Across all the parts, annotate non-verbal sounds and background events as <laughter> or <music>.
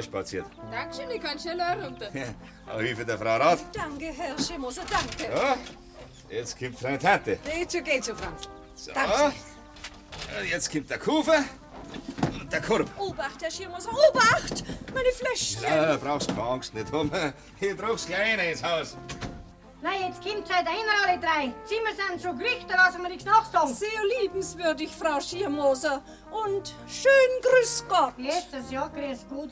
Herunterspaziert. Dankeschön, ich kann schneller runter. Ja, auf Hilfe der Frau Rat. Danke, Herr Schemoser, danke. Ja, jetzt kommt deine Tante. Geht schon, geht schon, Franz. So. Danke. Und jetzt kommt der Kufer und der Korb. Obacht, Herr Schirmoser, Obacht! Meine Fläschchen. Ja, brauchst keine Angst nicht um. Ich trag's gleich rein ins Haus. Na, jetzt kommt seid ihr alle drei. Zimmer sind schon gerichtet, lassen wir nichts nachsagen. Sehr liebenswürdig, Frau Schirmoser. Und schön grüß Gott. Letztes Jahr grüß gut.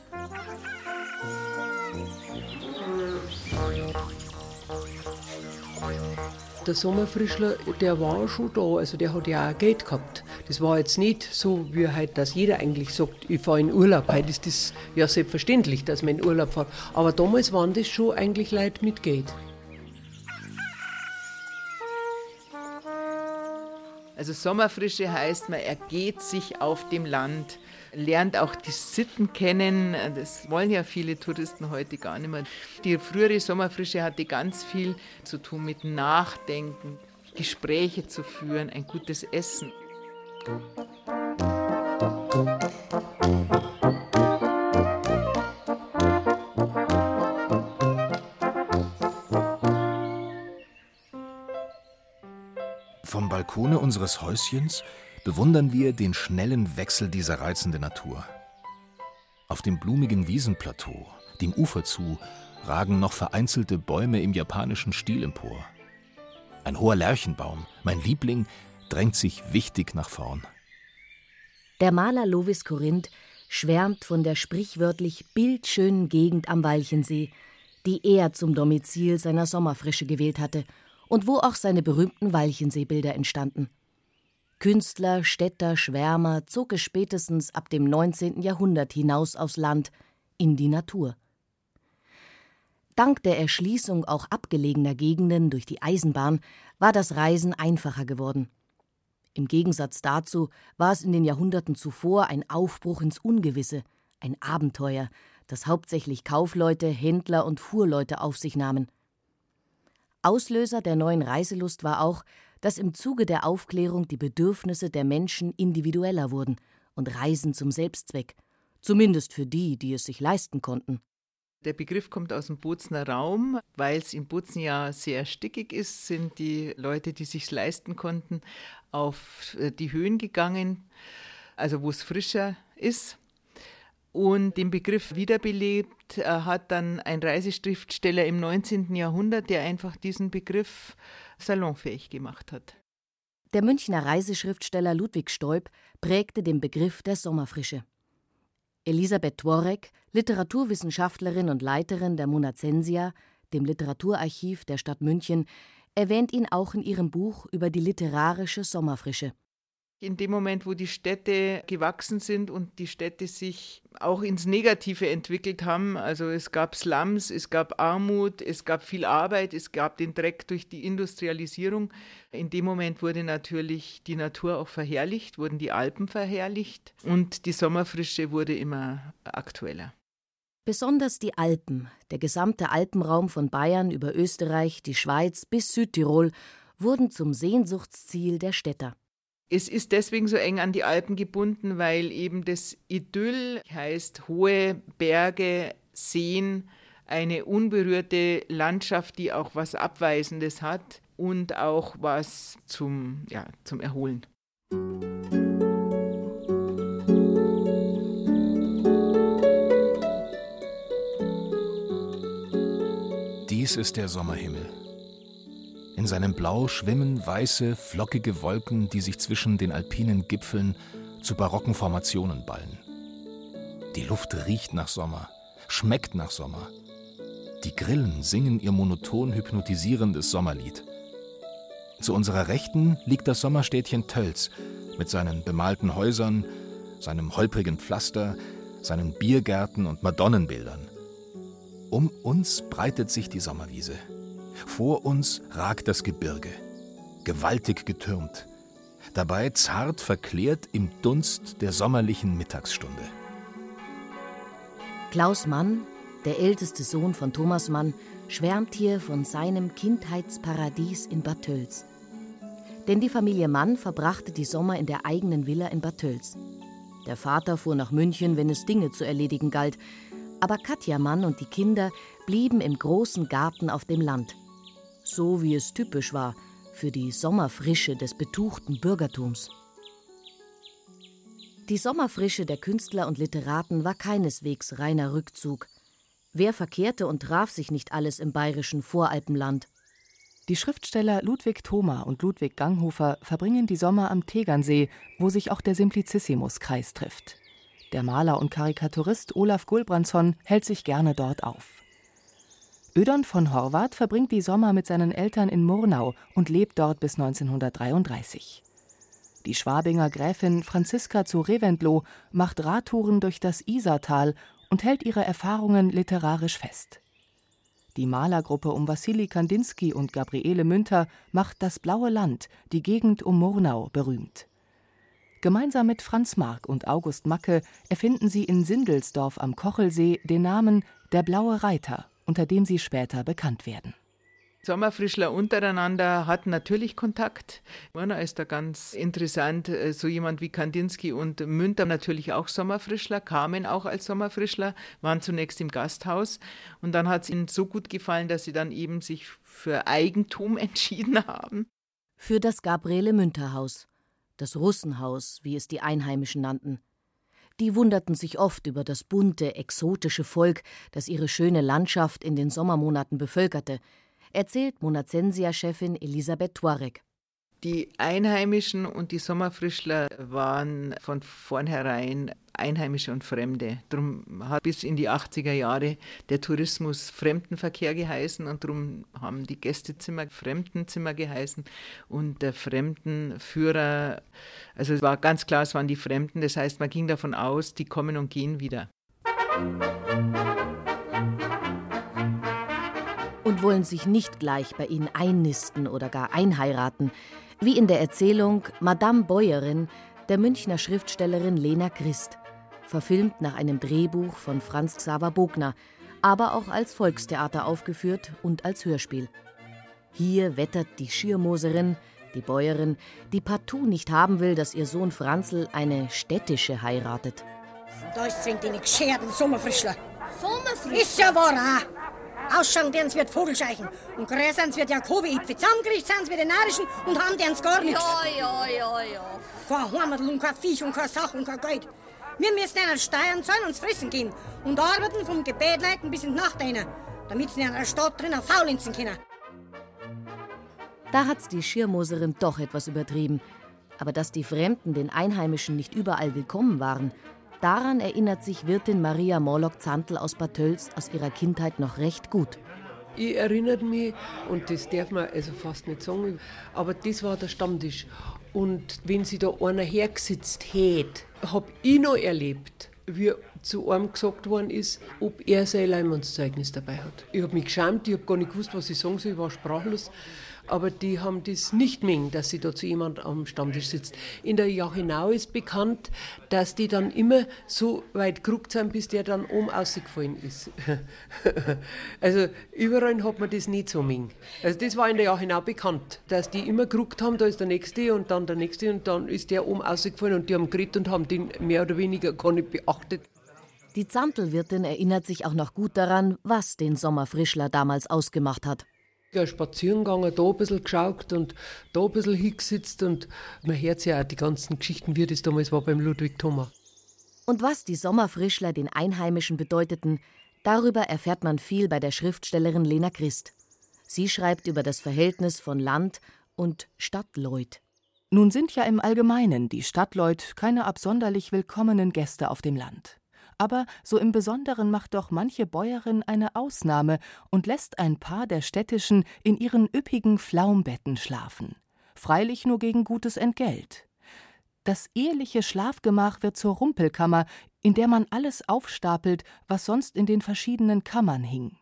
Der Sommerfrischler, der war schon da, also der hat ja auch Geld gehabt. Das war jetzt nicht so, wie heute, dass jeder eigentlich sagt, ich fahre in Urlaub. Heute ist das ja selbstverständlich, dass man in Urlaub fährt. Aber damals waren das schon eigentlich Leute mit Geld. Also Sommerfrische heißt, man ergeht sich auf dem Land, lernt auch die Sitten kennen. Das wollen ja viele Touristen heute gar nicht mehr. Die frühere Sommerfrische hatte ganz viel zu tun mit Nachdenken, Gespräche zu führen, ein gutes Essen. Vom Balkone unseres Häuschens bewundern wir den schnellen Wechsel dieser reizenden Natur. Auf dem blumigen Wiesenplateau, dem Ufer zu, ragen noch vereinzelte Bäume im japanischen Stil empor. Ein hoher Lärchenbaum, mein Liebling, drängt sich wichtig nach vorn. Der Maler Lovis Korinth schwärmt von der sprichwörtlich bildschönen Gegend am Walchensee, die er zum Domizil seiner Sommerfrische gewählt hatte und wo auch seine berühmten Walchenseebilder entstanden. Künstler, Städter, Schwärmer zog es spätestens ab dem 19. Jahrhundert hinaus aufs Land, in die Natur. Dank der Erschließung auch abgelegener Gegenden durch die Eisenbahn war das Reisen einfacher geworden. Im Gegensatz dazu war es in den Jahrhunderten zuvor ein Aufbruch ins Ungewisse, ein Abenteuer, das hauptsächlich Kaufleute, Händler und Fuhrleute auf sich nahmen. Auslöser der neuen Reiselust war auch, dass im Zuge der Aufklärung die Bedürfnisse der Menschen individueller wurden und Reisen zum Selbstzweck, zumindest für die, die es sich leisten konnten. Der Begriff kommt aus dem Bozner Raum, weil es in Bozen ja sehr stickig ist, sind die Leute, die sich leisten konnten, auf äh, die Höhen gegangen, also wo es frischer ist. Und den Begriff wiederbelebt äh, hat dann ein Reiseschriftsteller im 19. Jahrhundert, der einfach diesen Begriff salonfähig gemacht hat. Der Münchner Reiseschriftsteller Ludwig Stoib prägte den Begriff der Sommerfrische. Elisabeth Tworek, Literaturwissenschaftlerin und Leiterin der Monacensia, dem Literaturarchiv der Stadt München, erwähnt ihn auch in ihrem Buch über die literarische Sommerfrische. In dem Moment, wo die Städte gewachsen sind und die Städte sich auch ins Negative entwickelt haben, also es gab Slums, es gab Armut, es gab viel Arbeit, es gab den Dreck durch die Industrialisierung. In dem Moment wurde natürlich die Natur auch verherrlicht, wurden die Alpen verherrlicht und die Sommerfrische wurde immer aktueller. Besonders die Alpen, der gesamte Alpenraum von Bayern über Österreich, die Schweiz bis Südtirol, wurden zum Sehnsuchtsziel der Städter. Es ist deswegen so eng an die Alpen gebunden, weil eben das Idyll heißt hohe Berge, Seen, eine unberührte Landschaft, die auch was Abweisendes hat und auch was zum, ja, zum Erholen. Dies ist der Sommerhimmel. In seinem Blau schwimmen weiße, flockige Wolken, die sich zwischen den alpinen Gipfeln zu barocken Formationen ballen. Die Luft riecht nach Sommer, schmeckt nach Sommer. Die Grillen singen ihr monoton hypnotisierendes Sommerlied. Zu unserer Rechten liegt das Sommerstädtchen Tölz mit seinen bemalten Häusern, seinem holprigen Pflaster, seinen Biergärten und Madonnenbildern. Um uns breitet sich die Sommerwiese. Vor uns ragt das Gebirge, gewaltig getürmt, dabei zart verklärt im Dunst der sommerlichen Mittagsstunde. Klaus Mann, der älteste Sohn von Thomas Mann, schwärmt hier von seinem Kindheitsparadies in Bad Tölz. Denn die Familie Mann verbrachte die Sommer in der eigenen Villa in Bad Tölz. Der Vater fuhr nach München, wenn es Dinge zu erledigen galt. Aber Katja Mann und die Kinder blieben im großen Garten auf dem Land. So wie es typisch war für die Sommerfrische des betuchten Bürgertums. Die Sommerfrische der Künstler und Literaten war keineswegs reiner Rückzug. Wer verkehrte und traf sich nicht alles im bayerischen Voralpenland? Die Schriftsteller Ludwig Thoma und Ludwig Ganghofer verbringen die Sommer am Tegernsee, wo sich auch der Simplicissimus-Kreis trifft. Der Maler und Karikaturist Olaf Gulbrandsson hält sich gerne dort auf. Ödon von Horvath verbringt die Sommer mit seinen Eltern in Murnau und lebt dort bis 1933. Die Schwabinger Gräfin Franziska zu Reventlow macht Radtouren durch das Isartal und hält ihre Erfahrungen literarisch fest. Die Malergruppe um Wassili Kandinsky und Gabriele Münter macht das Blaue Land, die Gegend um Murnau, berühmt. Gemeinsam mit Franz Mark und August Macke erfinden sie in Sindelsdorf am Kochelsee den Namen Der Blaue Reiter, unter dem sie später bekannt werden. Sommerfrischler untereinander hatten natürlich Kontakt. Murner ist da ganz interessant, äh, so jemand wie Kandinsky und Münter natürlich auch Sommerfrischler, kamen auch als Sommerfrischler, waren zunächst im Gasthaus und dann hat es ihnen so gut gefallen, dass sie dann eben sich für Eigentum <laughs> entschieden haben. Für das Gabriele Münter Haus, das Russenhaus, wie es die Einheimischen nannten. Die wunderten sich oft über das bunte, exotische Volk, das ihre schöne Landschaft in den Sommermonaten bevölkerte – erzählt Monazensia-Chefin Elisabeth Tuareg. Die Einheimischen und die Sommerfrischler waren von vornherein Einheimische und Fremde. Darum hat bis in die 80er Jahre der Tourismus Fremdenverkehr geheißen und darum haben die Gästezimmer Fremdenzimmer geheißen und der Fremdenführer, also es war ganz klar, es waren die Fremden, das heißt, man ging davon aus, die kommen und gehen wieder. und wollen sich nicht gleich bei ihnen einnisten oder gar einheiraten, wie in der Erzählung Madame Bäuerin der Münchner Schriftstellerin Lena Christ, verfilmt nach einem Drehbuch von Franz Xaver Bogner, aber auch als Volkstheater aufgeführt und als Hörspiel. Hier wettert die Schirmoserin, die Bäuerin, die partout nicht haben will, dass ihr Sohn Franzl eine städtische heiratet. Da ist zwingt die gescherten Sommerfrischler. Sommerfrischler? Ist ja wahr? Ausschauen deren wird Vogelscheichen und gräsern wird Jakobi-Ipfe. Zusammengericht sind wir den Narischen und haben deren gar nichts. Ja, ja, ja, ja. Kein Heimatl und kein Viech und keine Sache und kein Geld. Wir müssen ihnen Steuern zahlen und fressen gehen und arbeiten vom Gebetleiten bis in die Nacht rein, damit sie in einer Stadt drinnen faulenzen können. Da hat's die Schirmoserin doch etwas übertrieben. Aber dass die Fremden den Einheimischen nicht überall willkommen waren, Daran erinnert sich Wirtin Maria Morlock-Zantl aus Bad Tölz aus ihrer Kindheit noch recht gut. Ich erinnere mich, und das darf man also fast nicht sagen, aber das war der Stammtisch. Und wenn sie da einer hergesetzt hätte, habe ich noch erlebt, wie zu einem gesagt worden ist, ob er sein Leimannszeugnis dabei hat. Ich habe mich geschämt, ich habe gar nicht gewusst, was ich sagen soll, ich war sprachlos aber die haben das nicht mengen, dass sie da zu jemand am Stammtisch sitzt. In der Jachinau ist bekannt, dass die dann immer so weit geruckt sind, bis der dann oben ausgefallen ist. <laughs> also überall hat man das nicht so mengen. Also das war in der Jachinau bekannt, dass die immer geruckt haben, da ist der Nächste und dann der Nächste und dann ist der oben ausgefallen und die haben geredet und haben den mehr oder weniger gar nicht beachtet. Die Zantelwirtin erinnert sich auch noch gut daran, was den Sommerfrischler damals ausgemacht hat ja, spazieren gegangen, da ein bisschen geschaut und da ein bisschen hingesetzt und man hört ja auch die ganzen Geschichten, wie das damals war beim Ludwig Thoma. Und was die Sommerfrischler den Einheimischen bedeuteten, darüber erfährt man viel bei der Schriftstellerin Lena Christ. Sie schreibt über das Verhältnis von Land und Stadtleut. Nun sind ja im Allgemeinen die Stadtleut keine absonderlich willkommenen Gäste auf dem Land. Aber so im Besonderen macht doch manche Bäuerin eine Ausnahme und lässt ein paar der städtischen in ihren üppigen Flaumbetten schlafen. Freilich nur gegen gutes Entgelt. Das eheliche Schlafgemach wird zur Rumpelkammer, in der man alles aufstapelt, was sonst in den verschiedenen Kammern hing.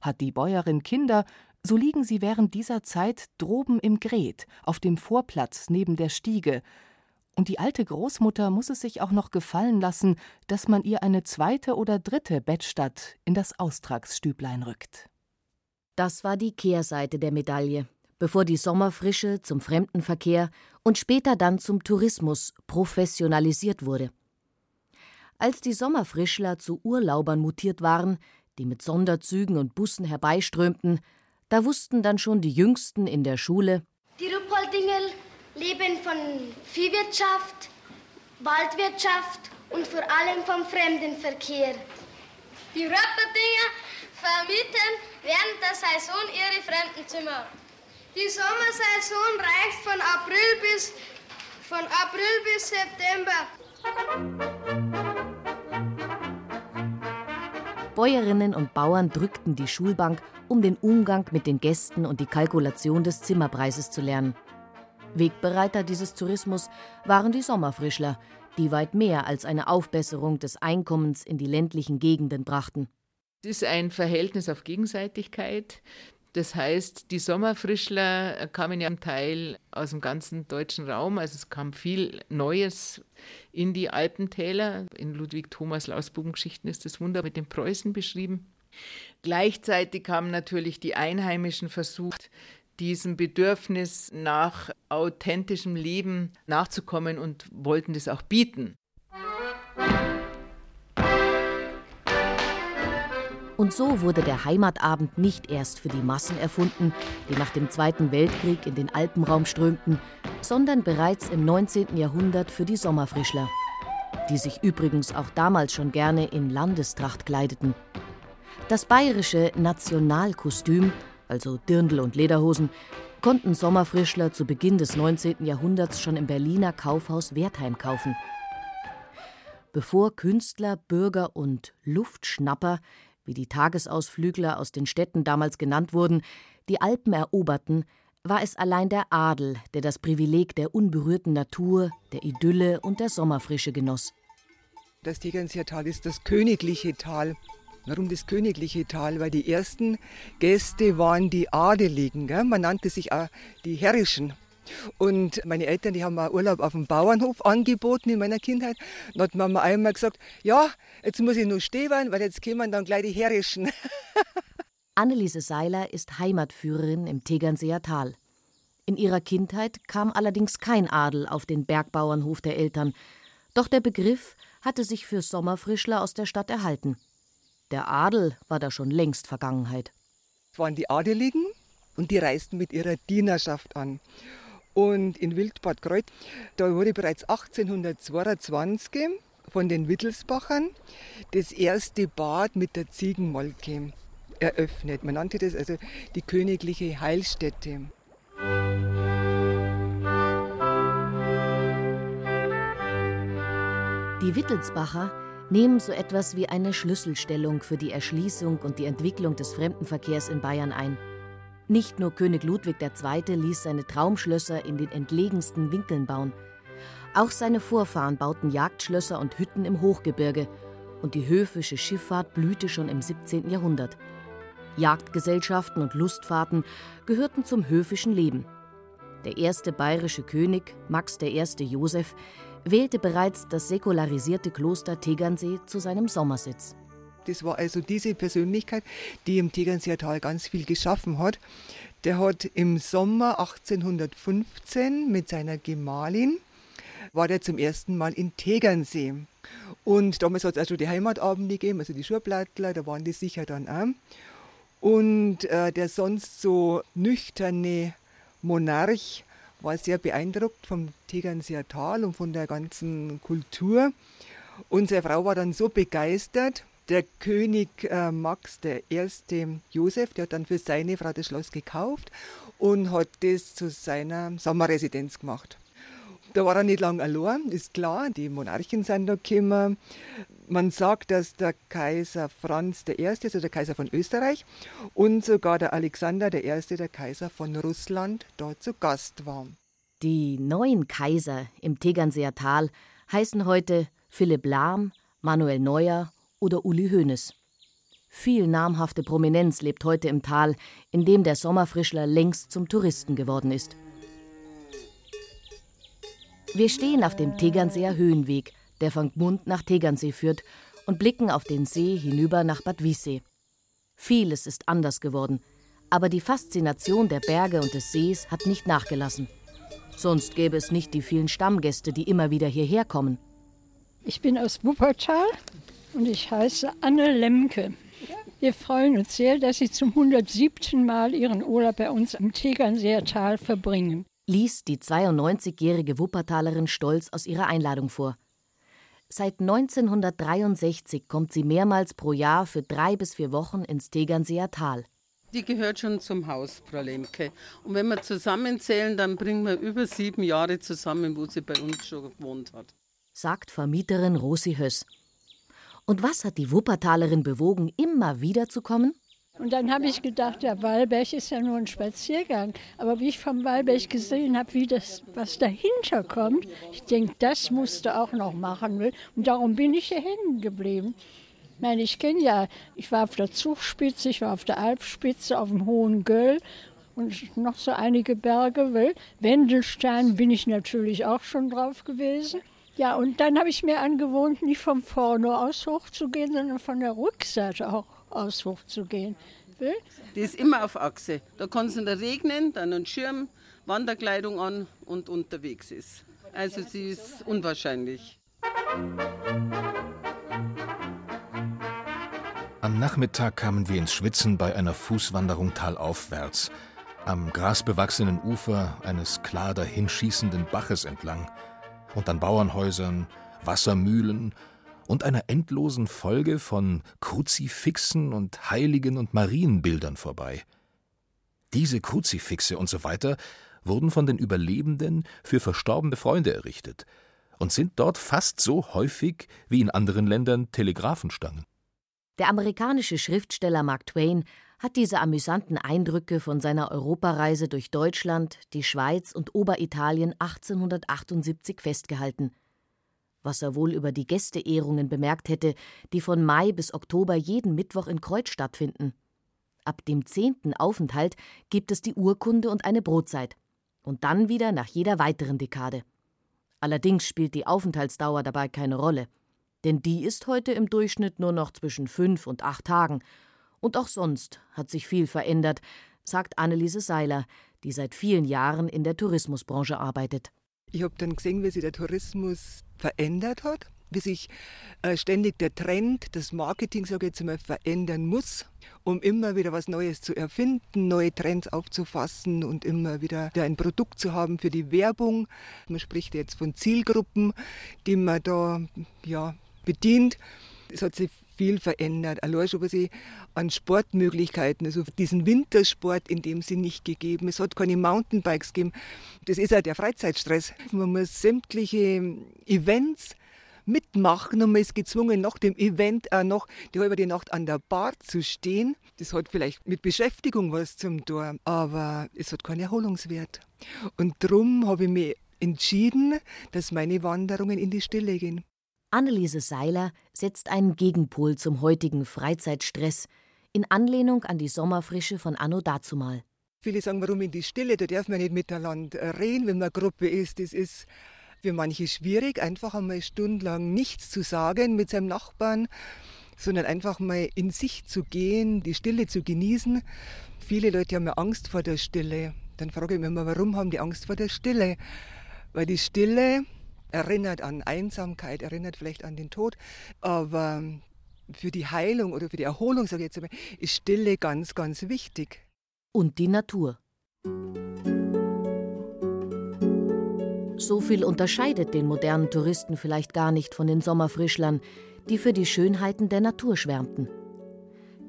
Hat die Bäuerin Kinder, so liegen sie während dieser Zeit droben im Gret, auf dem Vorplatz neben der Stiege, und die alte Großmutter muss es sich auch noch gefallen lassen, dass man ihr eine zweite oder dritte Bettstatt in das Austragsstüblein rückt. Das war die Kehrseite der Medaille, bevor die Sommerfrische zum Fremdenverkehr und später dann zum Tourismus professionalisiert wurde. Als die Sommerfrischler zu Urlaubern mutiert waren, die mit Sonderzügen und Bussen herbeiströmten, da wussten dann schon die Jüngsten in der Schule, die Ruppoldingel leben von Viehwirtschaft, Waldwirtschaft und vor allem vom Fremdenverkehr. Die Rupperdinger vermieten während der Saison ihre Fremdenzimmer. Die Sommersaison reicht von April bis, von April bis September. Bäuerinnen und Bauern drückten die Schulbank, um den Umgang mit den Gästen und die Kalkulation des Zimmerpreises zu lernen. Wegbereiter dieses Tourismus waren die Sommerfrischler, die weit mehr als eine Aufbesserung des Einkommens in die ländlichen Gegenden brachten. Es ist ein Verhältnis auf Gegenseitigkeit. Das heißt, die Sommerfrischler kamen ja im Teil aus dem ganzen deutschen Raum. Also es kam viel Neues in die Alpentäler. In Ludwig Thomas Lausbubengeschichten ist das Wunder mit den Preußen beschrieben. Gleichzeitig haben natürlich die Einheimischen versucht, diesem Bedürfnis nach authentischem Leben nachzukommen und wollten das auch bieten. Und so wurde der Heimatabend nicht erst für die Massen erfunden, die nach dem Zweiten Weltkrieg in den Alpenraum strömten, sondern bereits im 19. Jahrhundert für die Sommerfrischler, die sich übrigens auch damals schon gerne in Landestracht kleideten. Das bayerische Nationalkostüm, also Dirndl und Lederhosen, konnten Sommerfrischler zu Beginn des 19. Jahrhunderts schon im Berliner Kaufhaus Wertheim kaufen. Bevor Künstler, Bürger und Luftschnapper wie die Tagesausflügler aus den Städten damals genannt wurden, die Alpen eroberten, war es allein der Adel, der das Privileg der unberührten Natur, der Idylle und der Sommerfrische genoss. Das Tegernseer ist das königliche Tal. Warum das königliche Tal? Weil die ersten Gäste waren die Adeligen. Gell? Man nannte sich auch die Herrischen. Und meine Eltern, die haben mal Urlaub auf dem Bauernhof angeboten in meiner Kindheit. Dann hat Mama einmal gesagt, ja, jetzt muss ich nur stehen, weil jetzt kommen dann gleich die Herrischen. <laughs> Anneliese Seiler ist Heimatführerin im Tegernseer Tal. In ihrer Kindheit kam allerdings kein Adel auf den Bergbauernhof der Eltern. Doch der Begriff hatte sich für Sommerfrischler aus der Stadt erhalten. Der Adel war da schon längst Vergangenheit. Es waren die Adeligen und die reisten mit ihrer Dienerschaft an. Und in Wildbad Kreuth, da wurde bereits 1822 von den Wittelsbachern das erste Bad mit der Ziegenmolke eröffnet. Man nannte das also die königliche Heilstätte. Die Wittelsbacher nehmen so etwas wie eine Schlüsselstellung für die Erschließung und die Entwicklung des Fremdenverkehrs in Bayern ein. Nicht nur König Ludwig II. ließ seine Traumschlösser in den entlegensten Winkeln bauen. Auch seine Vorfahren bauten Jagdschlösser und Hütten im Hochgebirge. Und die höfische Schifffahrt blühte schon im 17. Jahrhundert. Jagdgesellschaften und Lustfahrten gehörten zum höfischen Leben. Der erste bayerische König, Max I. Joseph, wählte bereits das säkularisierte Kloster Tegernsee zu seinem Sommersitz. Das war also diese Persönlichkeit, die im Tegernseer Tal ganz viel geschaffen hat. Der hat im Sommer 1815 mit seiner Gemahlin, war der zum ersten Mal in Tegernsee. Und damals hat es also die Heimatabende gegeben, also die Schurblattler, da waren die sicher dann auch. Und äh, der sonst so nüchterne Monarch war sehr beeindruckt vom Tegernseer Tal und von der ganzen Kultur. Und seine Frau war dann so begeistert, der König äh, Max I. Josef, der hat dann für seine Frau das Schloss gekauft und hat das zu seiner Sommerresidenz gemacht. Da war er nicht lange allein, ist klar. Die Monarchen sind da gekommen. Man sagt, dass der Kaiser Franz I., also der Kaiser von Österreich, und sogar der Alexander I., der Kaiser von Russland, dort zu Gast war. Die neuen Kaiser im Tegernseer Tal heißen heute Philipp Lahm, Manuel Neuer oder Uli Hoeneß. Viel namhafte Prominenz lebt heute im Tal, in dem der Sommerfrischler längst zum Touristen geworden ist. Wir stehen auf dem Tegernseer Höhenweg, der von Gmund nach Tegernsee führt, und blicken auf den See hinüber nach Bad Wiessee. Vieles ist anders geworden, aber die Faszination der Berge und des Sees hat nicht nachgelassen. Sonst gäbe es nicht die vielen Stammgäste, die immer wieder hierher kommen. Ich bin aus Wuppertal und ich heiße Anne Lemke. Wir freuen uns sehr, dass Sie zum 107. Mal Ihren Urlaub bei uns am Tegernseer Tal verbringen. Liest die 92-jährige Wuppertalerin stolz aus ihrer Einladung vor. Seit 1963 kommt sie mehrmals pro Jahr für drei bis vier Wochen ins Tegernseer Tal. Die gehört schon zum Haus, Frau Lemke. Und wenn wir zusammenzählen, dann bringen wir über sieben Jahre zusammen, wo sie bei uns schon gewohnt hat. Sagt Vermieterin Rosi Höss. Und was hat die Wuppertalerin bewogen, immer wieder zu kommen? Und dann habe ich gedacht, der Wallberg ist ja nur ein Spaziergang. Aber wie ich vom Wallberg gesehen habe, wie das, was dahinter kommt, ich denke, das musst du auch noch machen. Will. Und darum bin ich hier hängen geblieben. Ich meine, ich kenne ja, ich war auf der Zugspitze, ich war auf der Alpspitze, auf dem Hohen Göll und noch so einige Berge. Will. Wendelstein bin ich natürlich auch schon drauf gewesen. Ja, und dann habe ich mir angewohnt, nicht von vorne aus hochzugehen, sondern von der Rückseite auch aus hochzugehen. Will? Die ist immer auf Achse. Da kann es nicht regnen, dann einen Schirm, Wanderkleidung an und unterwegs ist. Also sie ist unwahrscheinlich. Am Nachmittag kamen wir ins Schwitzen bei einer Fußwanderung talaufwärts, am grasbewachsenen Ufer eines klar dahinschießenden Baches entlang und an Bauernhäusern, Wassermühlen und einer endlosen Folge von Kruzifixen und Heiligen und Marienbildern vorbei. Diese Kruzifixe und so weiter wurden von den Überlebenden für verstorbene Freunde errichtet und sind dort fast so häufig wie in anderen Ländern Telegraphenstangen. Der amerikanische Schriftsteller Mark Twain hat diese amüsanten Eindrücke von seiner Europareise durch Deutschland, die Schweiz und Oberitalien 1878 festgehalten. Was er wohl über die Gästeehrungen bemerkt hätte, die von Mai bis Oktober jeden Mittwoch in Kreuz stattfinden. Ab dem zehnten Aufenthalt gibt es die Urkunde und eine Brotzeit. Und dann wieder nach jeder weiteren Dekade. Allerdings spielt die Aufenthaltsdauer dabei keine Rolle. Denn die ist heute im Durchschnitt nur noch zwischen fünf und acht Tagen und auch sonst hat sich viel verändert, sagt Anneliese Seiler, die seit vielen Jahren in der Tourismusbranche arbeitet. Ich habe dann gesehen, wie sich der Tourismus verändert hat, wie sich äh, ständig der Trend, das Marketing, sage ich jetzt mal, verändern muss, um immer wieder was Neues zu erfinden, neue Trends aufzufassen und immer wieder ein Produkt zu haben für die Werbung. Man spricht jetzt von Zielgruppen, die man da ja, bedient. Es hat sich viel verändert. Allein schon was ich an Sportmöglichkeiten, also diesen Wintersport in dem sie nicht gegeben. Es hat keine Mountainbikes gegeben. Das ist ja der Freizeitstress. Man muss sämtliche Events mitmachen und man ist gezwungen, nach dem Event auch noch die halbe Nacht an der Bar zu stehen. Das hat vielleicht mit Beschäftigung was zum Tor, aber es hat keinen Erholungswert. Und darum habe ich mich entschieden, dass meine Wanderungen in die Stille gehen. Anneliese Seiler setzt einen Gegenpol zum heutigen Freizeitstress in Anlehnung an die Sommerfrische von Anno dazumal. Viele sagen, warum in die Stille? Da darf man nicht miteinander reden, wenn man Gruppe ist. Das ist für manche schwierig, einfach einmal stundenlang nichts zu sagen mit seinem Nachbarn, sondern einfach mal in sich zu gehen, die Stille zu genießen. Viele Leute haben ja Angst vor der Stille. Dann frage ich mich immer, warum haben die Angst vor der Stille? Weil die Stille erinnert an Einsamkeit, erinnert vielleicht an den Tod, aber für die Heilung oder für die Erholung, sage ich jetzt einmal, ist Stille ganz, ganz wichtig. Und die Natur. So viel unterscheidet den modernen Touristen vielleicht gar nicht von den Sommerfrischlern, die für die Schönheiten der Natur schwärmten.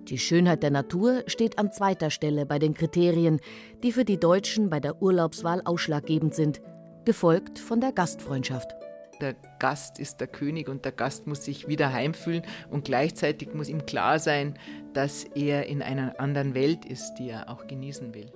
Die Schönheit der Natur steht an zweiter Stelle bei den Kriterien, die für die Deutschen bei der Urlaubswahl ausschlaggebend sind gefolgt von der Gastfreundschaft. Der Gast ist der König und der Gast muss sich wieder heimfühlen und gleichzeitig muss ihm klar sein, dass er in einer anderen Welt ist, die er auch genießen will.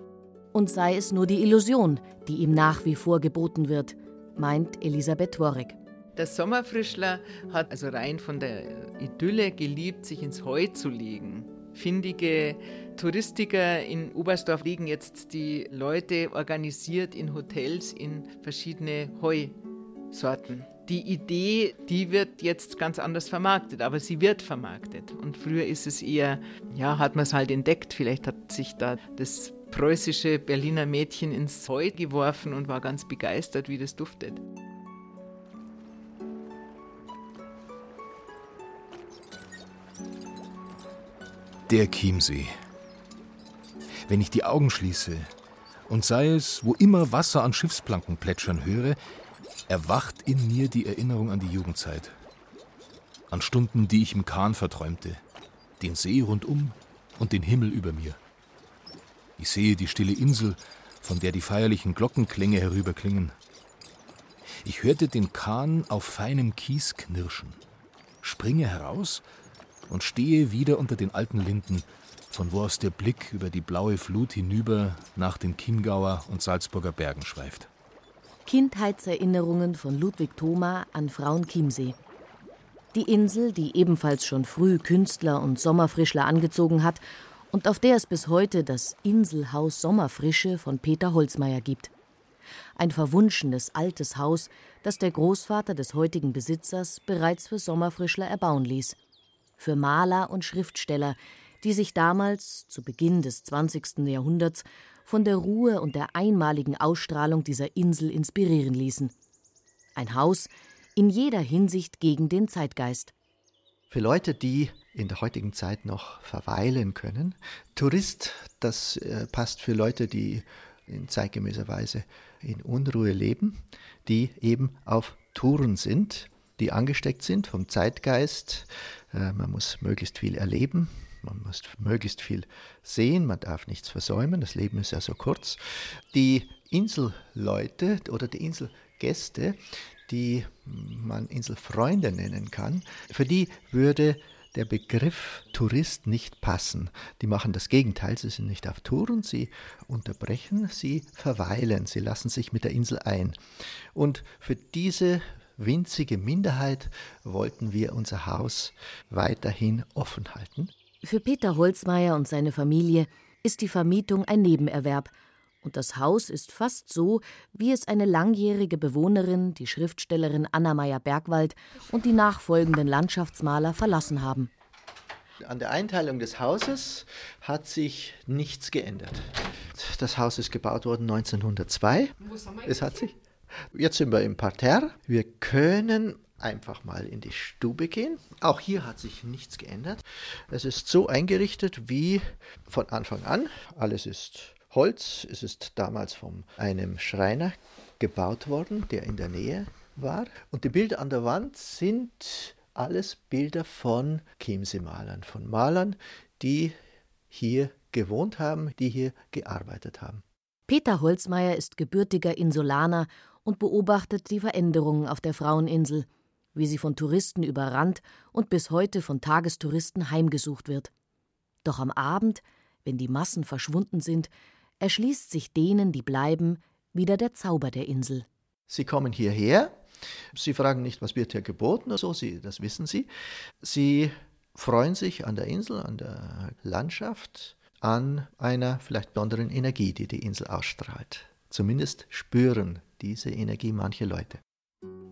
Und sei es nur die Illusion, die ihm nach wie vor geboten wird, meint Elisabeth Tworek. Der Sommerfrischler hat also rein von der Idylle geliebt, sich ins Heu zu legen. Findige Touristiker in Oberstdorf legen jetzt die Leute organisiert in Hotels in verschiedene Heusorten. Die Idee, die wird jetzt ganz anders vermarktet, aber sie wird vermarktet. Und früher ist es eher, ja, hat man es halt entdeckt. Vielleicht hat sich da das preußische Berliner Mädchen ins Heu geworfen und war ganz begeistert, wie das duftet. Der Chiemsee. Wenn ich die Augen schließe und sei es, wo immer Wasser an Schiffsplanken plätschern höre, erwacht in mir die Erinnerung an die Jugendzeit. An Stunden, die ich im Kahn verträumte, den See rundum und den Himmel über mir. Ich sehe die stille Insel, von der die feierlichen Glockenklänge herüberklingen. Ich hörte den Kahn auf feinem Kies knirschen, springe heraus und stehe wieder unter den alten Linden, von wo aus der Blick über die blaue Flut hinüber nach den Chiemgauer und Salzburger Bergen schweift. Kindheitserinnerungen von Ludwig Thoma an Frauenchiemsee. Die Insel, die ebenfalls schon früh Künstler und Sommerfrischler angezogen hat und auf der es bis heute das Inselhaus Sommerfrische von Peter Holzmeier gibt. Ein verwunschenes altes Haus, das der Großvater des heutigen Besitzers bereits für Sommerfrischler erbauen ließ. Für Maler und Schriftsteller, die sich damals, zu Beginn des 20. Jahrhunderts, von der Ruhe und der einmaligen Ausstrahlung dieser Insel inspirieren ließen. Ein Haus in jeder Hinsicht gegen den Zeitgeist. Für Leute, die in der heutigen Zeit noch verweilen können. Tourist, das äh, passt für Leute, die in zeitgemäßer Weise in Unruhe leben, die eben auf Touren sind, die angesteckt sind vom Zeitgeist. Äh, man muss möglichst viel erleben, man muss möglichst viel sehen, man darf nichts versäumen, das Leben ist ja so kurz. Die Inselleute oder die Inselgäste, die man Inselfreunde nennen kann, für die würde der Begriff Tourist nicht passen. Die machen das Gegenteil, sie sind nicht auf Touren, sie unterbrechen, sie verweilen, sie lassen sich mit der Insel ein. Und für diese winzige Minderheit wollten wir unser Haus weiterhin offen halten. Für Peter Holzmeier und seine Familie ist die Vermietung ein Nebenerwerb. Und das Haus ist fast so, wie es eine langjährige Bewohnerin, die Schriftstellerin Anna Meyer-Bergwald und die nachfolgenden Landschaftsmaler verlassen haben. An der Einteilung des Hauses hat sich nichts geändert. Das Haus ist gebaut worden 1902. Es hat sich. Jetzt sind wir im Parterre. Wir können einfach mal in die Stube gehen. Auch hier hat sich nichts geändert. Es ist so eingerichtet wie von Anfang an. Alles ist Holz. Es ist damals von einem Schreiner gebaut worden, der in der Nähe war. Und die Bilder an der Wand sind alles Bilder von Chiemsee-Malern, von Malern, die hier gewohnt haben, die hier gearbeitet haben. Peter Holzmeier ist gebürtiger Insulaner und beobachtet die Veränderungen auf der Fraueninsel wie sie von Touristen überrannt und bis heute von Tagestouristen heimgesucht wird. Doch am Abend, wenn die Massen verschwunden sind, erschließt sich denen, die bleiben, wieder der Zauber der Insel. Sie kommen hierher, sie fragen nicht, was wird hier geboten oder so, sie, das wissen sie. Sie freuen sich an der Insel, an der Landschaft, an einer vielleicht besonderen Energie, die die Insel ausstrahlt. Zumindest spüren diese Energie manche Leute.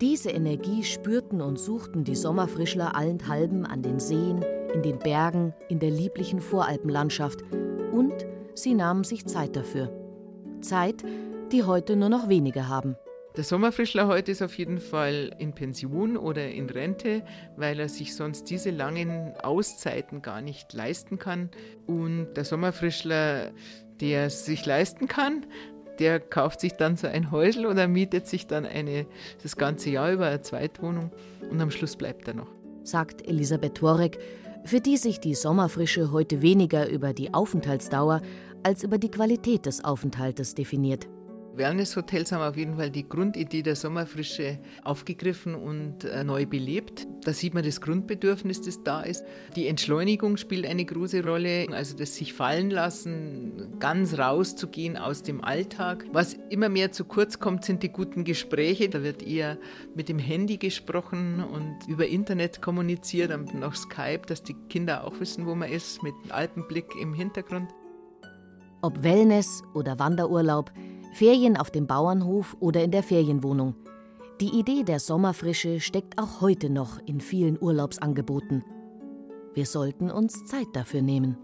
Diese Energie spürten und suchten die Sommerfrischler allenthalben an den Seen, in den Bergen, in der lieblichen Voralpenlandschaft und sie nahmen sich Zeit dafür. Zeit, die heute nur noch wenige haben. Der Sommerfrischler heute ist auf jeden Fall in Pension oder in Rente, weil er sich sonst diese langen Auszeiten gar nicht leisten kann. Und der Sommerfrischler, der es sich leisten kann, der kauft sich dann so ein Häusl oder mietet sich dann eine, das ganze Jahr über eine Zweitwohnung und am Schluss bleibt er noch. Sagt Elisabeth Torek, für die sich die Sommerfrische heute weniger über die Aufenthaltsdauer als über die Qualität des Aufenthaltes definiert. Wellnesshotels haben auf jeden Fall die Grundidee der Sommerfrische aufgegriffen und äh, neu belebt. Da sieht man das Grundbedürfnis, das da ist. Die Entschleunigung spielt eine große Rolle, also das sich fallen lassen, ganz rauszugehen aus dem Alltag. Was immer mehr zu kurz kommt, sind die guten Gespräche. Da wird eher mit dem Handy gesprochen und über Internet kommuniziert und noch Skype, dass die Kinder auch wissen, wo man ist, mit Alpenblick im Hintergrund. Ob Wellness oder Wanderurlaub, Ferien auf dem Bauernhof oder in der Ferienwohnung. Die Idee der Sommerfrische steckt auch heute noch in vielen Urlaubsangeboten. Wir sollten uns Zeit dafür nehmen.